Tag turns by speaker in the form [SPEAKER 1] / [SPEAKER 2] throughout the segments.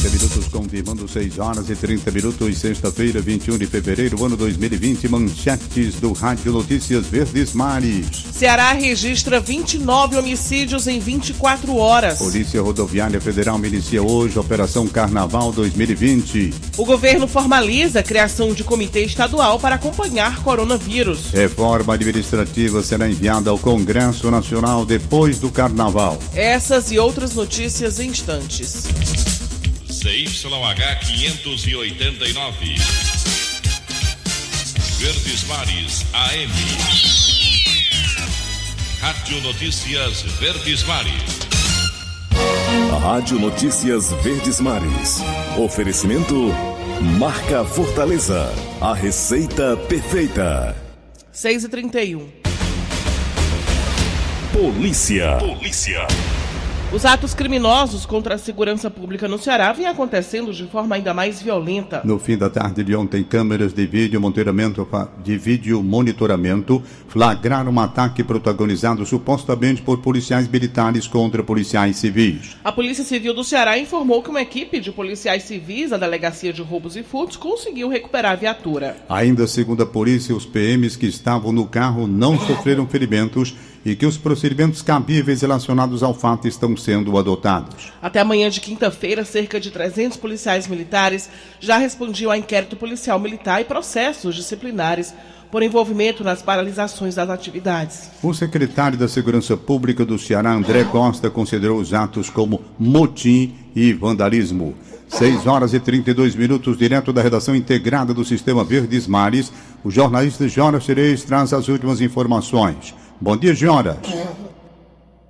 [SPEAKER 1] 6 horas e 30 minutos, confirmando 6 horas e 30 minutos, sexta-feira, 21 de fevereiro, ano 2020, manchetes do Rádio Notícias Verdes Mares.
[SPEAKER 2] Ceará registra 29 homicídios em 24 horas.
[SPEAKER 1] Polícia Rodoviária Federal inicia hoje Operação Carnaval 2020.
[SPEAKER 2] O governo formaliza a criação de comitê estadual para acompanhar coronavírus.
[SPEAKER 1] Reforma administrativa será enviada ao Congresso Nacional depois do Carnaval.
[SPEAKER 2] Essas e outras notícias em instantes.
[SPEAKER 3] CYH 589. Verdes Mares AM. Rádio Notícias Verdes Mares.
[SPEAKER 4] Rádio Notícias Verdes Mares. Oferecimento Marca Fortaleza. A receita perfeita.
[SPEAKER 2] 6 e 31
[SPEAKER 4] Polícia.
[SPEAKER 3] Polícia.
[SPEAKER 2] Os atos criminosos contra a segurança pública no Ceará vêm acontecendo de forma ainda mais violenta.
[SPEAKER 1] No fim da tarde de ontem, câmeras de vídeo monitoramento, de vídeo monitoramento flagraram um ataque protagonizado supostamente por policiais militares contra policiais civis.
[SPEAKER 2] A Polícia Civil do Ceará informou que uma equipe de policiais civis da Delegacia de Roubos e Furtos conseguiu recuperar a viatura.
[SPEAKER 1] Ainda segundo a polícia, os PMs que estavam no carro não sofreram ferimentos e que os procedimentos cabíveis relacionados ao fato estão sendo adotados.
[SPEAKER 2] Até amanhã de quinta-feira, cerca de 300 policiais militares já respondiam a inquérito policial militar e processos disciplinares por envolvimento nas paralisações das atividades.
[SPEAKER 1] O secretário da Segurança Pública do Ceará, André Costa, considerou os atos como motim e vandalismo. 6 horas e 32 minutos, direto da redação integrada do Sistema Verdes Mares, o jornalista Jonas Cereis traz as últimas informações. Bom dia, Jonas.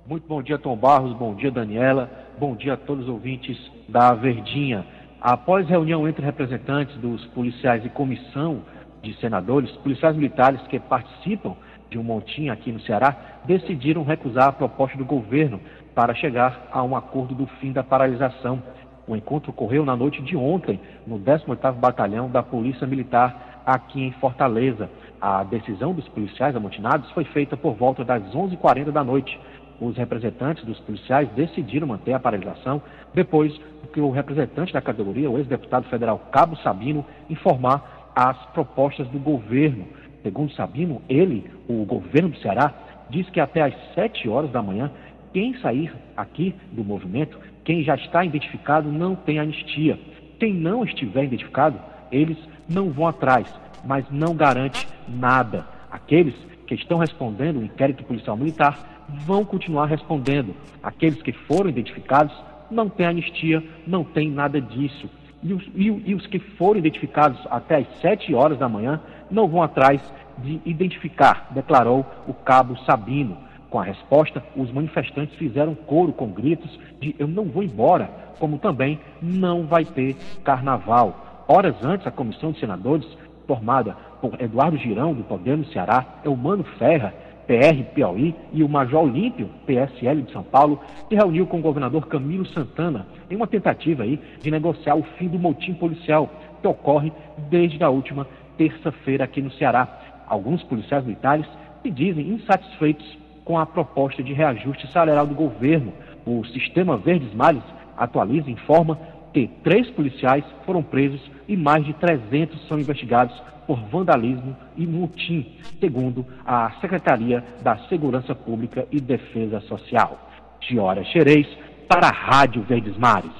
[SPEAKER 5] Muito bom dia, Tom Barros. Bom dia, Daniela. Bom dia a todos os ouvintes da Verdinha. Após reunião entre representantes dos policiais e comissão de senadores, policiais militares que participam de um montim aqui no Ceará decidiram recusar a proposta do governo para chegar a um acordo do fim da paralisação. O encontro ocorreu na noite de ontem, no 18º Batalhão da Polícia Militar aqui em Fortaleza. A decisão dos policiais amotinados foi feita por volta das 11h40 da noite. Os representantes dos policiais decidiram manter a paralisação depois que o representante da categoria, o ex-deputado federal Cabo Sabino, informar as propostas do governo. Segundo Sabino, ele, o governo do Ceará, diz que até às 7 horas da manhã, quem sair aqui do movimento, quem já está identificado, não tem anistia. Quem não estiver identificado, eles não vão atrás, mas não garante nada. Aqueles que estão respondendo o inquérito policial militar vão continuar respondendo. Aqueles que foram identificados não têm anistia, não tem nada disso. E os, e, e os que foram identificados até às 7 horas da manhã não vão atrás de identificar, declarou o cabo Sabino. Com a resposta, os manifestantes fizeram coro com gritos de eu não vou embora, como também não vai ter carnaval. Horas antes, a comissão de senadores, formada por Eduardo Girão, do Podemos Ceará, Eumano Ferra, PR Piauí, e o Major Olímpio, PSL de São Paulo, se reuniu com o governador Camilo Santana em uma tentativa aí de negociar o fim do motim policial que ocorre desde a última terça-feira aqui no Ceará. Alguns policiais militares se dizem insatisfeitos com a proposta de reajuste salarial do governo. O Sistema Verdes Mares atualiza e informa que três policiais foram presos e mais de 300 são investigados por vandalismo e motim, segundo a Secretaria da Segurança Pública e Defesa Social. Giora Xerez, para a Rádio Verdes Mares.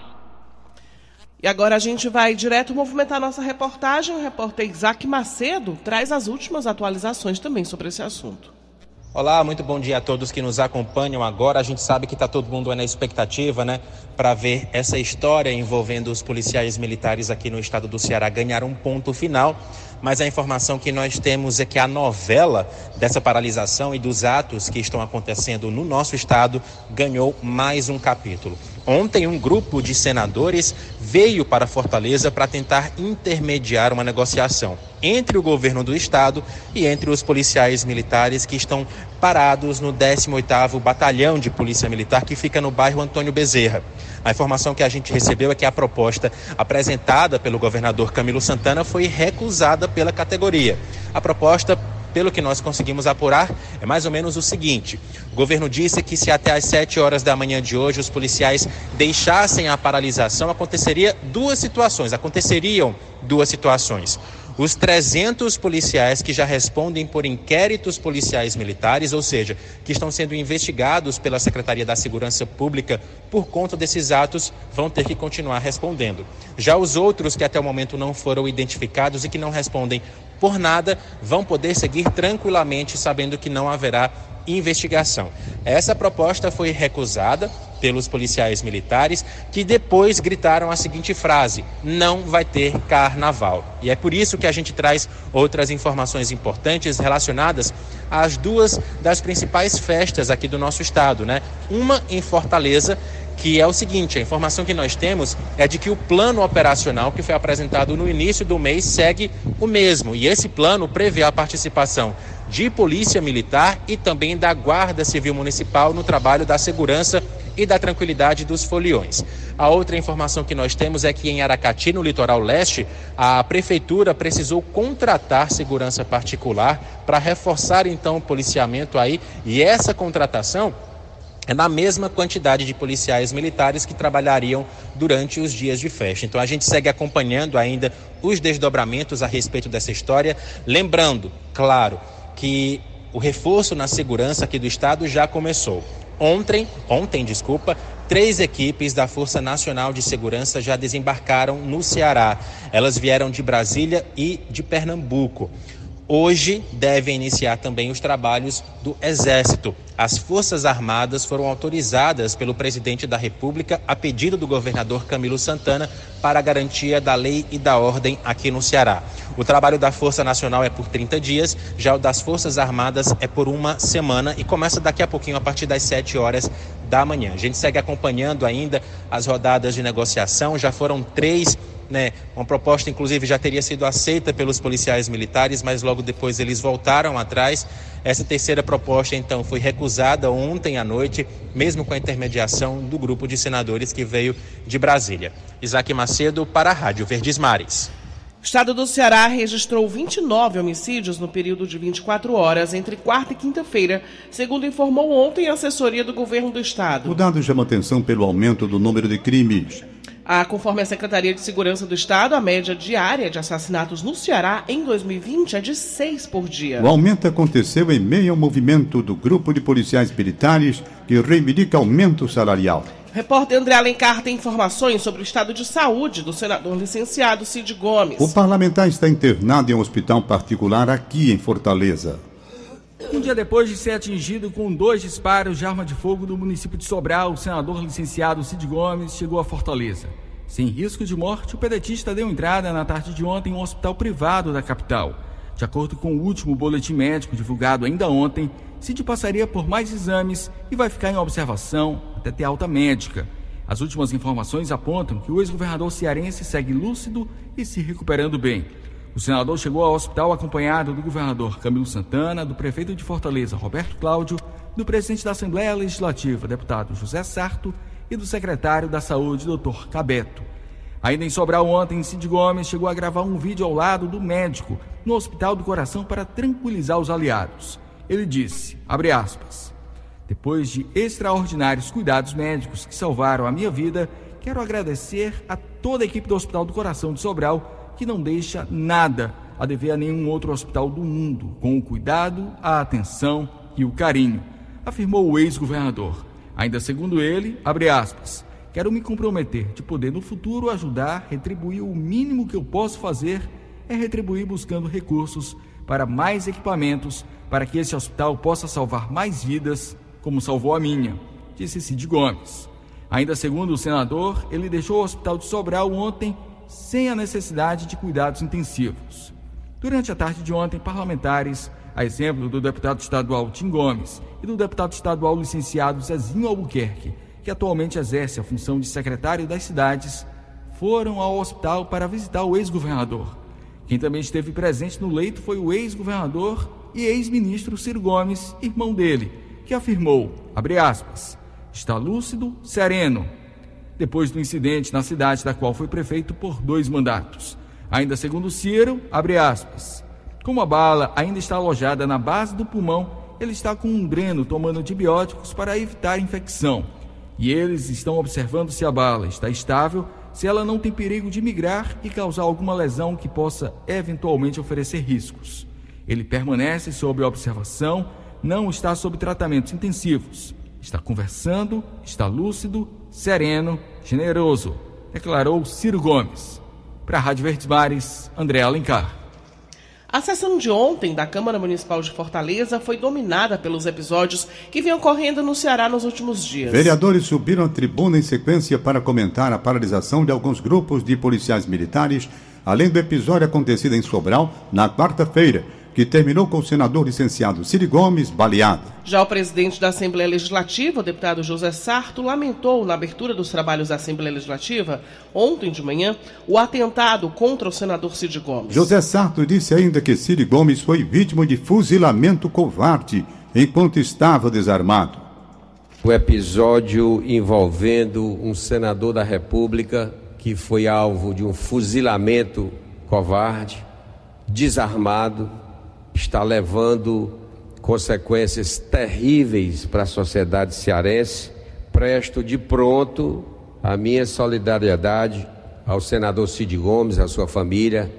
[SPEAKER 2] E agora a gente vai direto movimentar nossa reportagem. O repórter Isaac Macedo traz as últimas atualizações também sobre esse assunto.
[SPEAKER 6] Olá, muito bom dia a todos que nos acompanham agora. A gente sabe que está todo mundo na expectativa, né, para ver essa história envolvendo os policiais militares aqui no estado do Ceará ganhar um ponto final. Mas a informação que nós temos é que a novela dessa paralisação e dos atos que estão acontecendo no nosso estado ganhou mais um capítulo. Ontem, um grupo de senadores veio para Fortaleza para tentar intermediar uma negociação entre o governo do estado e entre os policiais militares que estão parados no 18º Batalhão de Polícia Militar que fica no bairro Antônio Bezerra. A informação que a gente recebeu é que a proposta apresentada pelo governador Camilo Santana foi recusada pela categoria. A proposta pelo que nós conseguimos apurar, é mais ou menos o seguinte: o governo disse que se até às 7 horas da manhã de hoje os policiais deixassem a paralisação, aconteceria duas situações. Aconteceriam duas situações os 300 policiais que já respondem por inquéritos policiais militares, ou seja, que estão sendo investigados pela Secretaria da Segurança Pública por conta desses atos, vão ter que continuar respondendo. Já os outros que até o momento não foram identificados e que não respondem por nada, vão poder seguir tranquilamente, sabendo que não haverá investigação. Essa proposta foi recusada pelos policiais militares, que depois gritaram a seguinte frase: não vai ter carnaval. E é por isso que a gente traz outras informações importantes relacionadas às duas das principais festas aqui do nosso estado, né? Uma em Fortaleza, que é o seguinte: a informação que nós temos é de que o plano operacional que foi apresentado no início do mês segue o mesmo. E esse plano prevê a participação de Polícia Militar e também da Guarda Civil Municipal no trabalho da segurança e da tranquilidade dos foliões. A outra informação que nós temos é que em Aracati, no litoral leste, a prefeitura precisou contratar segurança particular para reforçar então o policiamento aí, e essa contratação é na mesma quantidade de policiais militares que trabalhariam durante os dias de festa. Então a gente segue acompanhando ainda os desdobramentos a respeito dessa história, lembrando, claro, que o reforço na segurança aqui do estado já começou. Ontem, ontem, desculpa, três equipes da Força Nacional de Segurança já desembarcaram no Ceará. Elas vieram de Brasília e de Pernambuco. Hoje devem iniciar também os trabalhos do Exército. As Forças Armadas foram autorizadas pelo presidente da República a pedido do governador Camilo Santana para a garantia da lei e da ordem aqui no Ceará. O trabalho da Força Nacional é por 30 dias, já o das Forças Armadas é por uma semana e começa daqui a pouquinho, a partir das 7 horas da manhã. A gente segue acompanhando ainda as rodadas de negociação, já foram três né? Uma proposta, inclusive, já teria sido aceita pelos policiais militares, mas logo depois eles voltaram atrás. Essa terceira proposta, então, foi recusada ontem à noite, mesmo com a intermediação do grupo de senadores que veio de Brasília. Isaac Macedo, para a Rádio Verdes Mares.
[SPEAKER 2] O estado do Ceará registrou 29 homicídios no período de 24 horas entre quarta e quinta-feira, segundo informou ontem a assessoria do governo do estado.
[SPEAKER 1] O dado chama atenção pelo aumento do número de crimes.
[SPEAKER 2] Ah, conforme a Secretaria de Segurança do Estado, a média diária de assassinatos no Ceará em 2020 é de seis por dia.
[SPEAKER 1] O aumento aconteceu em meio ao movimento do grupo de policiais militares que reivindica aumento salarial.
[SPEAKER 2] Repórter André Alencar tem informações sobre o estado de saúde do senador licenciado Cid Gomes.
[SPEAKER 1] O parlamentar está internado em um hospital particular aqui em Fortaleza.
[SPEAKER 7] Um dia depois de ser atingido com dois disparos de arma de fogo do município de Sobral, o senador licenciado Cid Gomes chegou a Fortaleza. Sem risco de morte, o pedetista deu entrada na tarde de ontem em um hospital privado da capital. De acordo com o último boletim médico divulgado ainda ontem, Cid passaria por mais exames e vai ficar em observação até ter alta médica. As últimas informações apontam que o ex-governador cearense segue lúcido e se recuperando bem. O senador chegou ao hospital acompanhado do governador Camilo Santana, do prefeito de Fortaleza, Roberto Cláudio, do presidente da Assembleia Legislativa, deputado José Sarto, e do secretário da Saúde, doutor Cabeto. Ainda em Sobral ontem, Cid Gomes chegou a gravar um vídeo ao lado do médico no Hospital do Coração para tranquilizar os aliados. Ele disse, aspas, depois de extraordinários cuidados médicos que salvaram a minha vida, quero agradecer a toda a equipe do Hospital do Coração de Sobral que não deixa nada a dever a nenhum outro hospital do mundo, com o cuidado, a atenção e o carinho, afirmou o ex-governador. Ainda segundo ele, abre aspas, Quero me comprometer de poder no futuro ajudar, retribuir o mínimo que eu posso fazer é retribuir buscando recursos para mais equipamentos para que esse hospital possa salvar mais vidas, como salvou a minha, disse Cid Gomes. Ainda segundo o senador, ele deixou o hospital de Sobral ontem sem a necessidade de cuidados intensivos. Durante a tarde de ontem, parlamentares, a exemplo do deputado estadual Tim Gomes e do deputado estadual licenciado Zezinho Albuquerque, que atualmente exerce a função de secretário das cidades, foram ao hospital para visitar o ex-governador. Quem também esteve presente no leito foi o ex-governador e ex-ministro Ciro Gomes, irmão dele, que afirmou, aspas, está lúcido, sereno, depois do incidente na cidade da qual foi prefeito por dois mandatos. Ainda segundo Ciro, abre aspas, como a bala ainda está alojada na base do pulmão, ele está com um dreno tomando antibióticos para evitar infecção. E eles estão observando se a bala está estável, se ela não tem perigo de migrar e causar alguma lesão que possa eventualmente oferecer riscos. Ele permanece sob observação, não está sob tratamentos intensivos. Está conversando, está lúcido, sereno, generoso, declarou Ciro Gomes. Para a Rádio Verdes Mares, André Alencar.
[SPEAKER 2] A sessão de ontem da Câmara Municipal de Fortaleza foi dominada pelos episódios que vinham ocorrendo no Ceará nos últimos dias.
[SPEAKER 1] Vereadores subiram à tribuna em sequência para comentar a paralisação de alguns grupos de policiais militares, além do episódio acontecido em Sobral na quarta-feira que terminou com o senador licenciado Ciro Gomes baleado.
[SPEAKER 2] Já o presidente da Assembleia Legislativa, o deputado José Sarto, lamentou na abertura dos trabalhos da Assembleia Legislativa, ontem de manhã, o atentado contra o senador Cid Gomes.
[SPEAKER 1] José Sarto disse ainda que Cid Gomes foi vítima de fuzilamento covarde enquanto estava desarmado.
[SPEAKER 8] O episódio envolvendo um senador da República que foi alvo de um fuzilamento covarde, desarmado, está levando consequências terríveis para a sociedade cearense. Presto de pronto a minha solidariedade ao senador Cid Gomes, à sua família.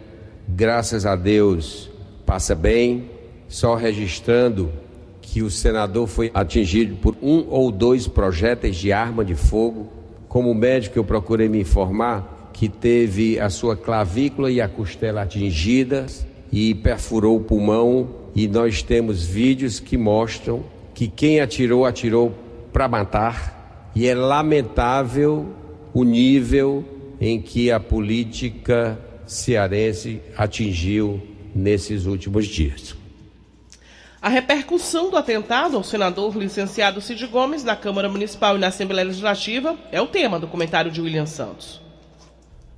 [SPEAKER 8] Graças a Deus, passa bem. Só registrando que o senador foi atingido por um ou dois projéteis de arma de fogo. Como médico, eu procurei me informar que teve a sua clavícula e a costela atingidas e perfurou o pulmão. E nós temos vídeos que mostram que quem atirou, atirou para matar. E é lamentável o nível em que a política cearense atingiu nesses últimos dias.
[SPEAKER 2] A repercussão do atentado ao senador licenciado Cid Gomes na Câmara Municipal e na Assembleia Legislativa é o tema do comentário de William Santos.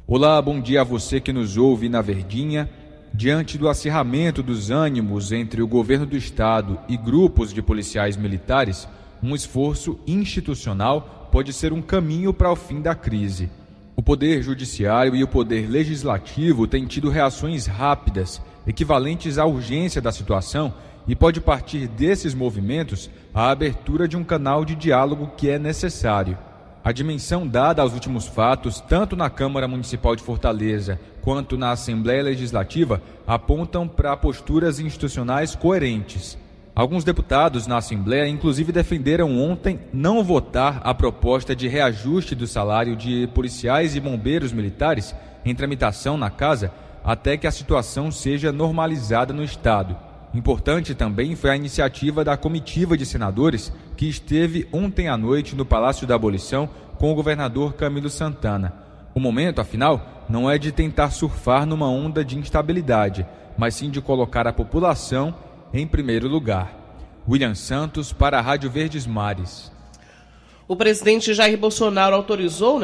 [SPEAKER 9] Olá, bom dia a você que nos ouve na Verdinha. Diante do acirramento dos ânimos entre o governo do estado e grupos de policiais militares, um esforço institucional pode ser um caminho para o fim da crise. O Poder Judiciário e o Poder Legislativo têm tido reações rápidas, equivalentes à urgência da situação, e pode partir desses movimentos a abertura de um canal de diálogo que é necessário. A dimensão dada aos últimos fatos, tanto na Câmara Municipal de Fortaleza quanto na Assembleia Legislativa, apontam para posturas institucionais coerentes. Alguns deputados na Assembleia, inclusive, defenderam ontem não votar a proposta de reajuste do salário de policiais e bombeiros militares em tramitação na Casa até que a situação seja normalizada no Estado. Importante também foi a iniciativa da comitiva de senadores que esteve ontem à noite no Palácio da Abolição com o governador Camilo Santana. O momento, afinal, não é de tentar surfar numa onda de instabilidade, mas sim de colocar a população em primeiro lugar. William Santos para a Rádio Verdes Mares.
[SPEAKER 2] O presidente Jair Bolsonaro autorizou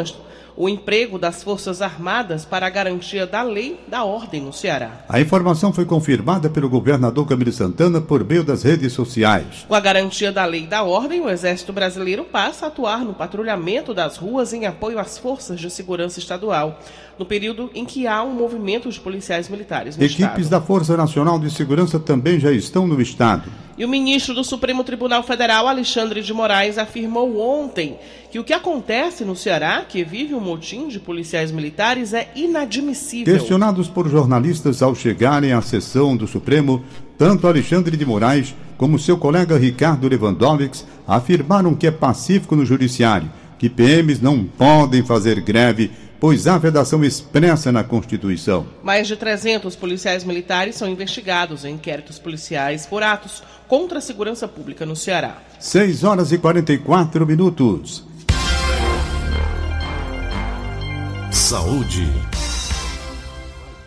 [SPEAKER 2] o emprego das Forças Armadas para a garantia da lei da ordem no Ceará.
[SPEAKER 1] A informação foi confirmada pelo governador Camilo Santana por meio das redes sociais.
[SPEAKER 2] Com a garantia da lei da ordem, o Exército Brasileiro passa a atuar no patrulhamento das ruas em apoio às forças de segurança estadual no período em que há um movimento de policiais militares no
[SPEAKER 1] Equipes
[SPEAKER 2] Estado.
[SPEAKER 1] da Força Nacional de Segurança também já estão no Estado.
[SPEAKER 2] E o ministro do Supremo Tribunal Federal, Alexandre de Moraes, afirmou ontem que o que acontece no Ceará, que vive um motim de policiais militares, é inadmissível.
[SPEAKER 1] Questionados por jornalistas ao chegarem à sessão do Supremo, tanto Alexandre de Moraes como seu colega Ricardo Lewandowski afirmaram que é pacífico no judiciário que PMs não podem fazer greve, pois há vedação expressa na Constituição.
[SPEAKER 2] Mais de 300 policiais militares são investigados em inquéritos policiais por atos contra a segurança pública no Ceará.
[SPEAKER 1] 6 horas e 44 minutos.
[SPEAKER 4] Saúde.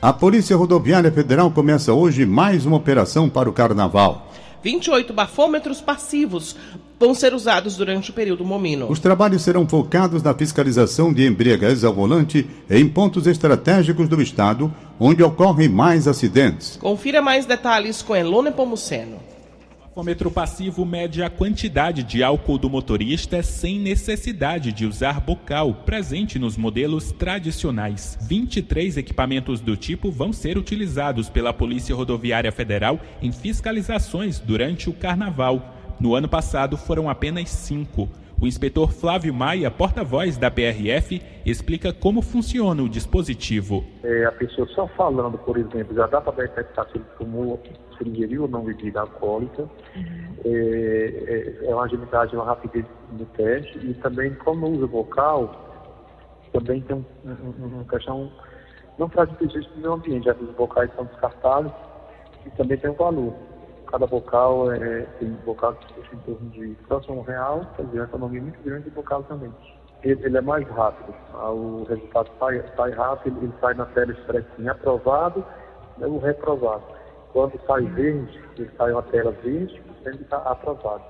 [SPEAKER 1] A Polícia Rodoviária Federal começa hoje mais uma operação para o Carnaval.
[SPEAKER 2] 28 bafômetros passivos vão ser usados durante o período momino.
[SPEAKER 1] Os trabalhos serão focados na fiscalização de embriaguez ao volante em pontos estratégicos do estado, onde ocorrem mais acidentes.
[SPEAKER 2] Confira mais detalhes com Elone Pomuceno.
[SPEAKER 10] Bafômetro passivo mede a quantidade de álcool do motorista sem necessidade de usar bocal, presente nos modelos tradicionais. 23 equipamentos do tipo vão ser utilizados pela Polícia Rodoviária Federal em fiscalizações durante o carnaval. No ano passado foram apenas cinco. O inspetor Flávio Maia, porta-voz da PRF, explica como funciona o dispositivo.
[SPEAKER 11] É, a pessoa só falando, por exemplo, já dá para detectar se ele fumou, se ele ingeriu ou não bebida alcoólica. É, é, é uma agilidade, uma rapidez do teste. E também, como usa vocal, também tem um, um, uma questão, não traz benefício para o meio ambiente, já que os vocais são descartáveis e também tem um valor cada vocal é, tem vocal que custa em torno de próximo real, quer dizer, uma economia muito grande de vocal também. Ele, ele é mais rápido, ah, o resultado sai, sai rápido, ele sai na tela expressinha aprovado e o reprovado. Quando sai verde, ele sai uma tela verde, sempre está aprovado.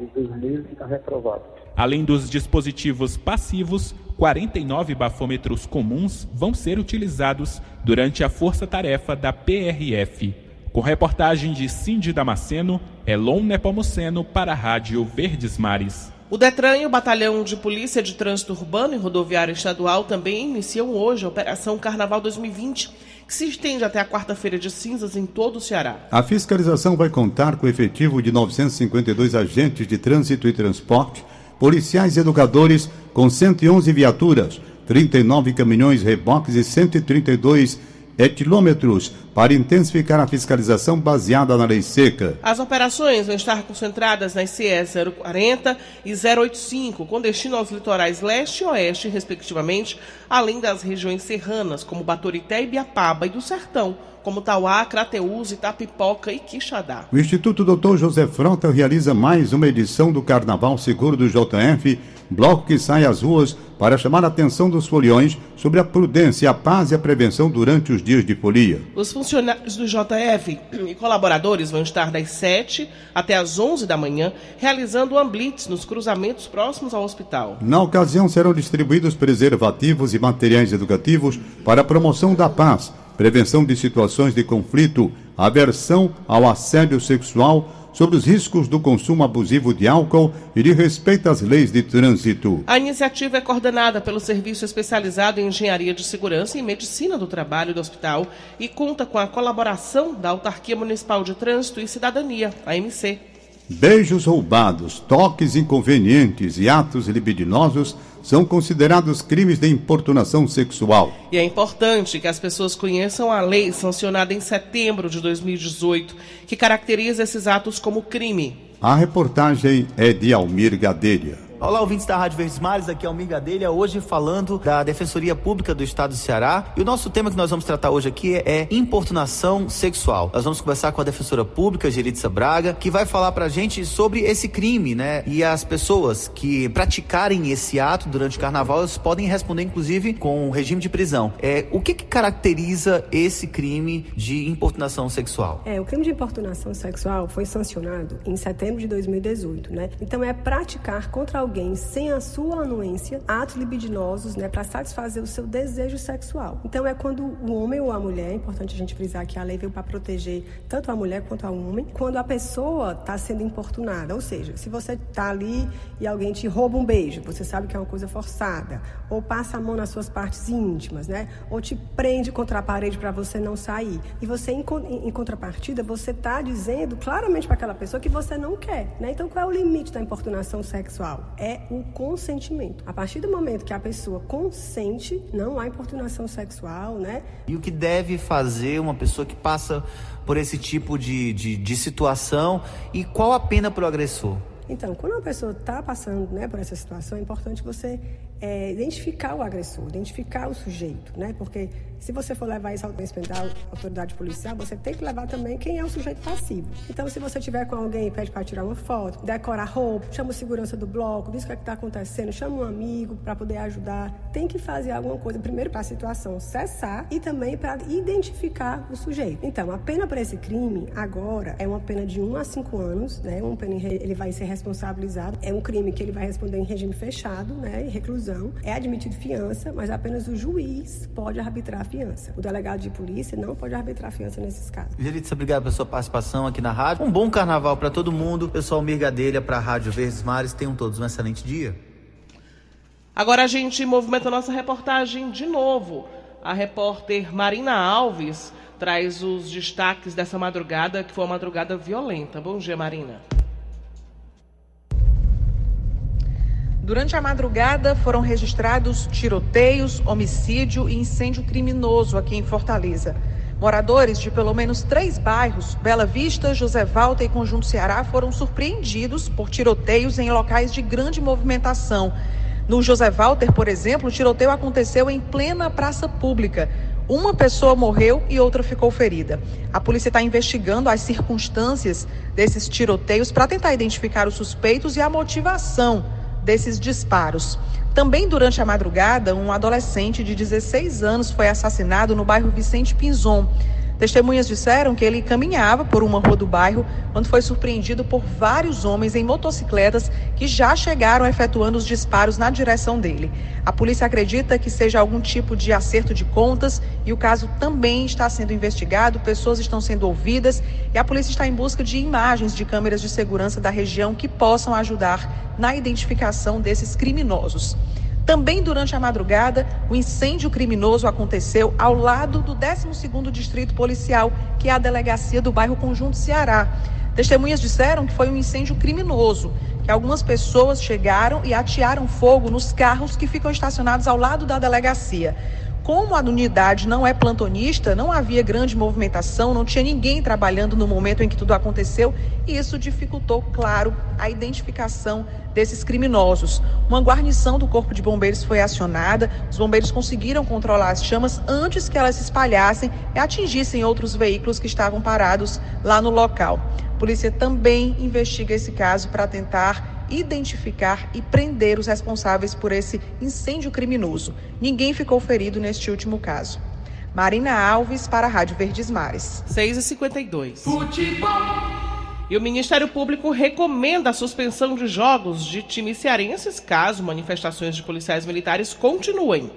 [SPEAKER 11] E vermelho fica reprovado.
[SPEAKER 10] Além dos dispositivos passivos, 49 bafômetros comuns vão ser utilizados durante a força-tarefa da PRF. Com reportagem de Cindy Damasceno, Elon Nepomuceno para a Rádio Verdes Mares.
[SPEAKER 2] O Detran e o Batalhão de Polícia de Trânsito Urbano e Rodoviária Estadual também iniciam hoje a Operação Carnaval 2020, que se estende até a quarta-feira de cinzas em todo o Ceará.
[SPEAKER 1] A fiscalização vai contar com o efetivo de 952 agentes de trânsito e transporte, policiais e educadores, com 111 viaturas, 39 caminhões reboques e 132 etilômetros para intensificar a fiscalização baseada na lei seca.
[SPEAKER 2] As operações vão estar concentradas nas CE 040 e 085, com destino aos litorais leste e oeste, respectivamente, além das regiões serranas, como Baturité e Biapaba, e do Sertão, como Tauá, Crateús, Itapipoca e Quixadá.
[SPEAKER 1] O Instituto Dr. José Frota realiza mais uma edição do Carnaval Seguro do JF, bloco que sai às ruas para chamar a atenção dos foliões sobre a prudência, a paz e a prevenção durante os dias de folia.
[SPEAKER 2] Os funcionários do JF e colaboradores vão estar das 7 até as 11 da manhã realizando um blitz nos cruzamentos próximos ao hospital.
[SPEAKER 1] Na ocasião serão distribuídos preservativos e materiais educativos para a promoção da paz, prevenção de situações de conflito, aversão ao assédio sexual, sobre os riscos do consumo abusivo de álcool e de respeito às leis de trânsito.
[SPEAKER 2] A iniciativa é coordenada pelo Serviço Especializado em Engenharia de Segurança e Medicina do Trabalho do hospital e conta com a colaboração da Autarquia Municipal de Trânsito e Cidadania, AMC.
[SPEAKER 1] Beijos roubados, toques inconvenientes e atos libidinosos são considerados crimes de importunação sexual.
[SPEAKER 2] E é importante que as pessoas conheçam a lei sancionada em setembro de 2018, que caracteriza esses atos como crime.
[SPEAKER 1] A reportagem é de Almir Gadelha.
[SPEAKER 12] Olá, ouvintes da Rádio Verdes Mares, aqui é o Miga Delha, hoje falando da Defensoria Pública do Estado do Ceará. E o nosso tema que nós vamos tratar hoje aqui é importunação sexual. Nós vamos conversar com a Defensora Pública, Geritza Braga, que vai falar pra gente sobre esse crime, né? E as pessoas que praticarem esse ato durante o carnaval, elas podem responder, inclusive, com regime de prisão. É, o que, que caracteriza esse crime de importunação sexual?
[SPEAKER 13] É, o crime de importunação sexual foi sancionado em setembro de 2018, né? Então é praticar contra alguém alguém sem a sua anuência atos libidinosos, né, para satisfazer o seu desejo sexual. Então é quando o homem ou a mulher, é importante a gente frisar que a lei veio para proteger tanto a mulher quanto o homem, quando a pessoa está sendo importunada, ou seja, se você está ali e alguém te rouba um beijo, você sabe que é uma coisa forçada, ou passa a mão nas suas partes íntimas, né, ou te prende contra a parede para você não sair, e você em, em contrapartida você está dizendo claramente para aquela pessoa que você não quer, né? Então qual é o limite da importunação sexual? É o consentimento. A partir do momento que a pessoa consente, não há importunação sexual, né?
[SPEAKER 12] E o que deve fazer uma pessoa que passa por esse tipo de, de, de situação e qual a pena para o agressor?
[SPEAKER 13] Então, quando uma pessoa está passando né, por essa situação, é importante você é, identificar o agressor, identificar o sujeito, né? Porque se você for levar isso ao conhecimento da autoridade policial, você tem que levar também quem é o sujeito passivo. Então, se você tiver com alguém, pede para tirar uma foto, decorar roupa, chama o segurança do bloco, diz o que é está acontecendo, chama um amigo para poder ajudar. Tem que fazer alguma coisa, primeiro para a situação cessar e também para identificar o sujeito. Então, a pena para esse crime agora é uma pena de 1 a 5 anos, né? Uma pena ele vai ser responsabilizado. É um crime que ele vai responder em regime fechado, né? Em reclusão. É admitido fiança, mas apenas o juiz pode arbitrar a fiança. O delegado de polícia não pode arbitrar a fiança nesses casos.
[SPEAKER 12] Geritza, obrigado pela sua participação aqui na rádio. Um bom carnaval para todo mundo. Pessoal Mirgadelha para a Rádio Verdes Mares. Tenham todos um excelente dia.
[SPEAKER 2] Agora a gente movimenta a nossa reportagem de novo. A repórter Marina Alves traz os destaques dessa madrugada, que foi uma madrugada violenta. Bom dia, Marina.
[SPEAKER 14] Durante a madrugada foram registrados tiroteios, homicídio e incêndio criminoso aqui em Fortaleza. Moradores de pelo menos três bairros, Bela Vista, José Valta e Conjunto Ceará, foram surpreendidos por tiroteios em locais de grande movimentação. No José Walter, por exemplo, o tiroteio aconteceu em plena praça pública. Uma pessoa morreu e outra ficou ferida. A polícia está investigando as circunstâncias desses tiroteios para tentar identificar os suspeitos e a motivação desses disparos. Também durante a madrugada, um adolescente de 16 anos foi assassinado no bairro Vicente Pinzon. Testemunhas disseram que ele caminhava por uma rua do bairro quando foi surpreendido por vários homens em motocicletas que já chegaram efetuando os disparos na direção dele. A polícia acredita que seja algum tipo de acerto de contas e o caso também está sendo investigado, pessoas estão sendo ouvidas e a polícia está em busca de imagens de câmeras de segurança da região que possam ajudar na identificação desses criminosos. Também durante a madrugada, o incêndio criminoso aconteceu ao lado do 12º Distrito Policial, que é a delegacia do bairro Conjunto Ceará. Testemunhas disseram que foi um incêndio criminoso, que algumas pessoas chegaram e atearam fogo nos carros que ficam estacionados ao lado da delegacia. Como a unidade não é plantonista, não havia grande movimentação, não tinha ninguém trabalhando no momento em que tudo aconteceu, e isso dificultou, claro, a identificação desses criminosos. Uma guarnição do Corpo de Bombeiros foi acionada, os bombeiros conseguiram controlar as chamas antes que elas se espalhassem e atingissem outros veículos que estavam parados lá no local. A polícia também investiga esse caso para tentar identificar e prender os responsáveis por esse incêndio criminoso. Ninguém ficou ferido neste último caso. Marina Alves para a Rádio Verdes Mares.
[SPEAKER 2] 6h52. Futebol. E o Ministério Público recomenda a suspensão de jogos de times cearenses caso manifestações de policiais militares continuem.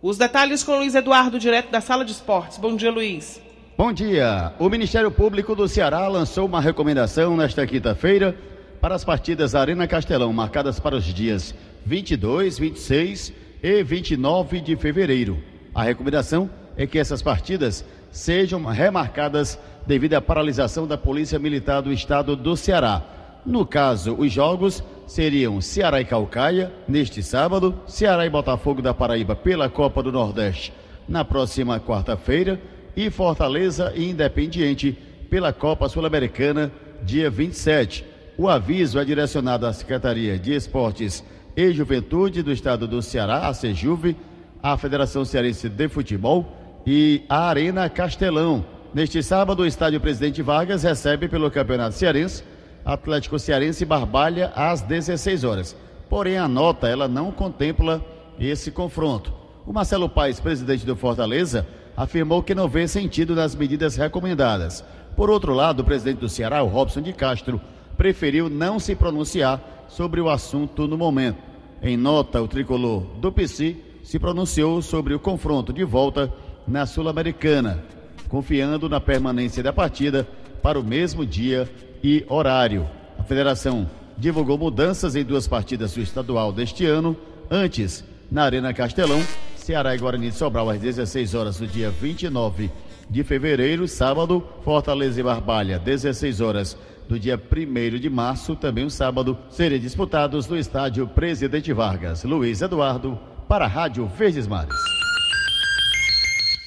[SPEAKER 2] Os detalhes com Luiz Eduardo, direto da Sala de Esportes. Bom dia, Luiz.
[SPEAKER 15] Bom dia. O Ministério Público do Ceará lançou uma recomendação nesta quinta-feira para as partidas Arena Castelão, marcadas para os dias 22, 26 e 29 de fevereiro. A recomendação é que essas partidas sejam remarcadas devido à paralisação da Polícia Militar do Estado do Ceará. No caso, os jogos seriam Ceará e Calcaia, neste sábado, Ceará e Botafogo da Paraíba pela Copa do Nordeste, na próxima quarta-feira, e Fortaleza e Independiente pela Copa Sul-Americana, dia 27. O aviso é direcionado à Secretaria de Esportes e Juventude do Estado do Ceará, a Sejuve, à Federação Cearense de Futebol e à Arena Castelão. Neste sábado, o Estádio Presidente Vargas recebe pelo Campeonato Cearense Atlético Cearense Barbalha às 16 horas. Porém, a nota ela não contempla esse confronto. O Marcelo Paes, presidente do Fortaleza, afirmou que não vê sentido nas medidas recomendadas. Por outro lado, o presidente do Ceará, o Robson de Castro, preferiu não se pronunciar sobre o assunto no momento. Em nota, o tricolor do PC se pronunciou sobre o confronto de volta na Sul-Americana, confiando na permanência da partida para o mesmo dia e horário. A federação divulgou mudanças em duas partidas do estadual deste ano. Antes, na Arena Castelão, Ceará e Guarani de Sobral às 16 horas do dia 29 de fevereiro, sábado, Fortaleza e Barbalha, 16 horas do dia 1 de março, também um sábado, serem disputados no estádio Presidente Vargas. Luiz Eduardo, para a Rádio Verdes Mares.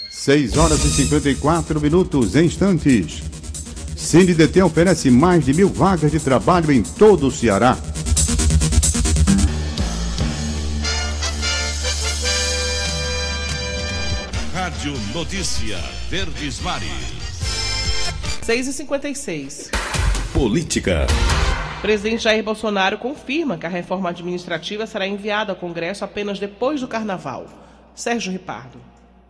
[SPEAKER 1] 6 horas e 54 minutos, em instantes. CineDT oferece mais de mil vagas de trabalho em todo o Ceará.
[SPEAKER 3] Rádio Notícia Verdes Mares.
[SPEAKER 2] 6 e 56
[SPEAKER 4] Política.
[SPEAKER 2] Presidente Jair Bolsonaro confirma que a reforma administrativa será enviada ao Congresso apenas depois do Carnaval. Sérgio Ripardo.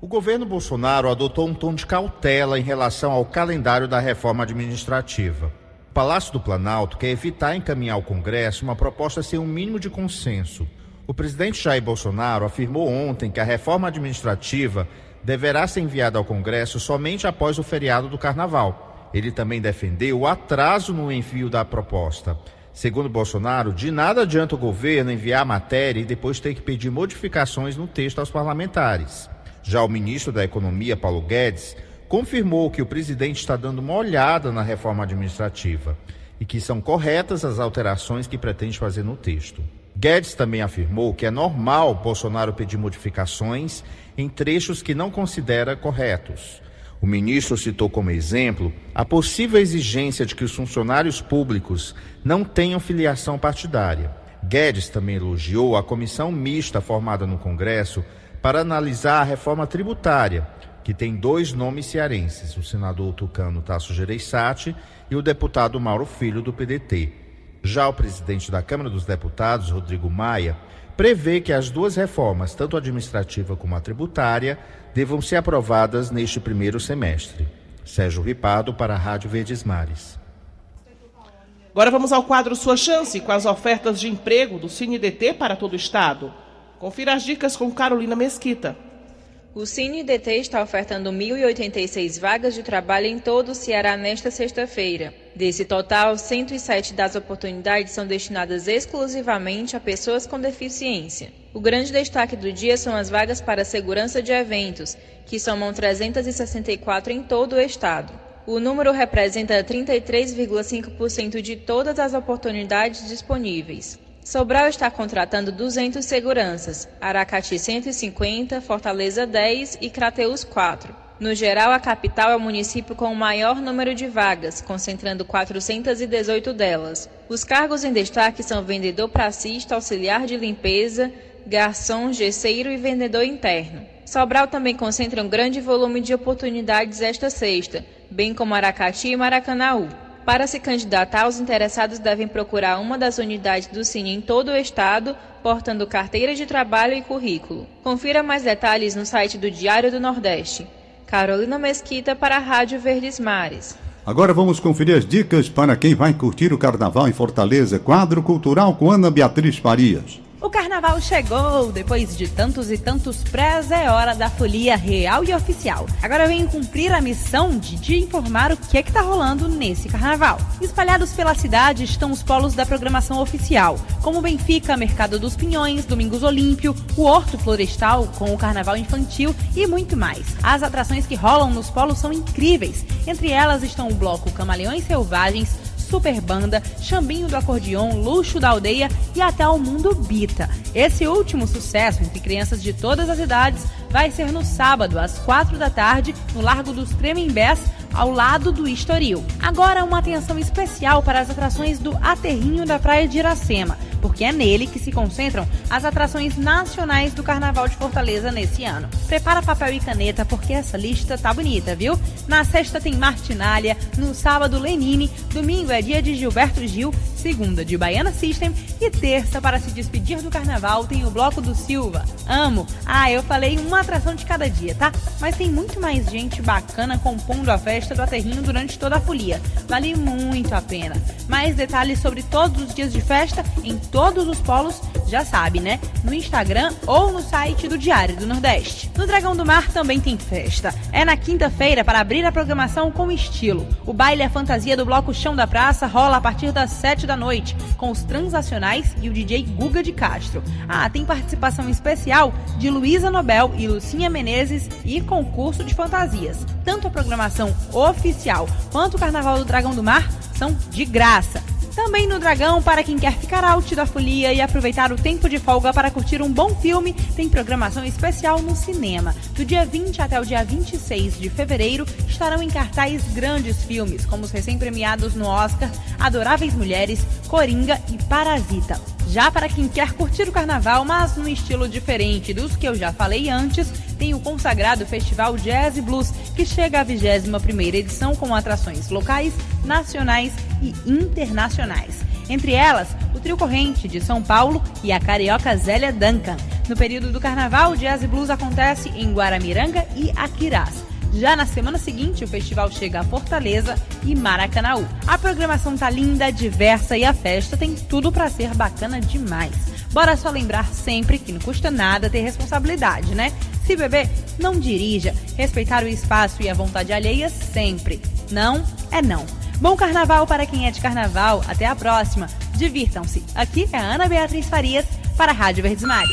[SPEAKER 16] O governo Bolsonaro adotou um tom de cautela em relação ao calendário da reforma administrativa. O Palácio do Planalto quer evitar encaminhar ao Congresso uma proposta sem um mínimo de consenso. O presidente Jair Bolsonaro afirmou ontem que a reforma administrativa deverá ser enviada ao Congresso somente após o feriado do Carnaval. Ele também defendeu o atraso no envio da proposta. Segundo Bolsonaro, de nada adianta o governo enviar a matéria e depois ter que pedir modificações no texto aos parlamentares. Já o ministro da Economia, Paulo Guedes, confirmou que o presidente está dando uma olhada na reforma administrativa e que são corretas as alterações que pretende fazer no texto. Guedes também afirmou que é normal Bolsonaro pedir modificações em trechos que não considera corretos. O ministro citou como exemplo a possível exigência de que os funcionários públicos não tenham filiação partidária. Guedes também elogiou a comissão mista formada no Congresso para analisar a reforma tributária, que tem dois nomes cearenses, o senador tucano Tasso Gereissati e o deputado Mauro Filho, do PDT. Já o presidente da Câmara dos Deputados, Rodrigo Maia, prevê que as duas reformas, tanto a administrativa como a tributária, devam ser aprovadas neste primeiro semestre. Sérgio Ripado para a Rádio Verdes Mares.
[SPEAKER 2] Agora vamos ao quadro Sua Chance, com as ofertas de emprego do CineDT para todo o estado. Confira as dicas com Carolina Mesquita.
[SPEAKER 17] O CineDT está ofertando 1.086 vagas de trabalho em todo o Ceará nesta sexta-feira. Desse total, 107 das oportunidades são destinadas exclusivamente a pessoas com deficiência. O grande destaque do dia são as vagas para segurança de eventos, que somam 364 em todo o estado. O número representa 33,5% de todas as oportunidades disponíveis. Sobral está contratando 200 seguranças, Aracati 150, Fortaleza 10 e Crateus 4. No geral, a capital é o município com o maior número de vagas, concentrando 418 delas. Os cargos em destaque são vendedor pracista, auxiliar de limpeza, garçom, gesseiro e vendedor interno. Sobral também concentra um grande volume de oportunidades esta sexta, bem como Aracati e Maracanaú. Para se candidatar, os interessados devem procurar uma das unidades do Cine em todo o estado, portando carteira de trabalho e currículo. Confira mais detalhes no site do Diário do Nordeste. Carolina Mesquita para a Rádio Verdes Mares.
[SPEAKER 1] Agora vamos conferir as dicas para quem vai curtir o carnaval em Fortaleza. Quadro cultural com Ana Beatriz Farias.
[SPEAKER 18] O carnaval chegou! Depois de tantos e tantos prés, é hora da folia real e oficial. Agora eu venho cumprir a missão de te informar o que é que tá rolando nesse carnaval. Espalhados pela cidade estão os polos da programação oficial, como Benfica, Mercado dos Pinhões, Domingos Olímpio, o Horto Florestal com o carnaval infantil e muito mais. As atrações que rolam nos polos são incríveis. Entre elas estão o bloco Camaleões Selvagens, Super Banda, Chambinho do Acordeon, Luxo da Aldeia e até o Mundo Bita. Esse último sucesso entre crianças de todas as idades vai ser no sábado, às quatro da tarde, no Largo dos Tremembés, ao lado do Estoril. Agora, uma atenção especial para as atrações do Aterrinho da Praia de Iracema, porque é nele que se concentram as atrações nacionais do Carnaval de Fortaleza nesse ano. Prepara papel e caneta, porque essa lista tá bonita, viu? Na sexta tem Martinalha, no sábado Lenine, domingo é dia de Gilberto Gil, segunda de Baiana System e terça, para se despedir do carnaval, tem o Bloco do Silva. Amo! Ah, eu falei uma atração de cada dia, tá? Mas tem muito mais gente bacana compondo a festa do Aterrinho durante toda a folia. Vale muito a pena. Mais detalhes sobre todos os dias de festa em todos os polos, já sabe, né? No Instagram ou no site do Diário do Nordeste. No Dragão do Mar também tem festa. É na quinta-feira para abrir a programação com estilo. O baile é fantasia do Bloco Chão da Praça rola a partir das 7 da noite, com os transacionais e o DJ Guga de Castro. Ah, tem participação especial de Luísa Nobel e Lucinha Menezes e concurso de fantasias. Tanto a programação oficial quanto o Carnaval do Dragão do Mar são de graça. Também no Dragão, para quem quer ficar out da folia e aproveitar o tempo de folga para curtir um bom filme, tem programação especial no cinema. Do dia 20 até o dia 26 de fevereiro, estarão em cartaz grandes filmes, como os recém-premiados no Oscar Adoráveis Mulheres, Coringa e Parasita. Já para quem quer curtir o carnaval, mas num estilo diferente dos que eu já falei antes, tem o consagrado Festival Jazz e Blues, que chega à 21ª edição com atrações locais, nacionais e internacionais. Entre elas, o trio corrente de São Paulo e a carioca Zélia Duncan. No período do carnaval, Jazz e Blues acontece em Guaramiranga e Aquirás. Já na semana seguinte, o festival chega a Fortaleza e Maracanaú. A programação tá linda, diversa e a festa tem tudo para ser bacana demais. Bora só lembrar sempre que não custa nada ter responsabilidade, né? Se beber, não dirija. Respeitar o espaço e a vontade alheia sempre. Não é não. Bom carnaval para quem é de carnaval. Até a próxima. Divirtam-se. Aqui é a Ana Beatriz Farias para a Rádio Verdes Mares.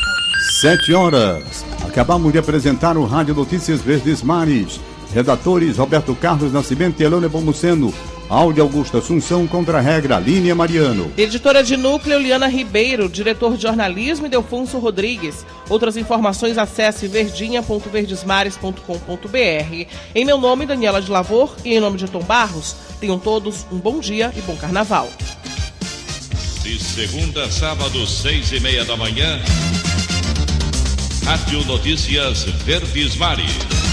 [SPEAKER 1] Sete horas. Acabamos de apresentar o Rádio Notícias Verdes Mares. Redatores Roberto Carlos Nascimento e Elone Bomuceno. Áudio Augusto Assunção contra a regra Línia Mariano.
[SPEAKER 2] Editora de núcleo Liana Ribeiro, diretor de jornalismo Delfonso Rodrigues. Outras informações acesse verdinha.verdesmares.com.br. Em meu nome, Daniela de Lavor, e em nome de Tom Barros, tenham todos um bom dia e bom carnaval.
[SPEAKER 3] De segunda a sábado, seis e meia da manhã, Rádio Notícias Verdes Mares.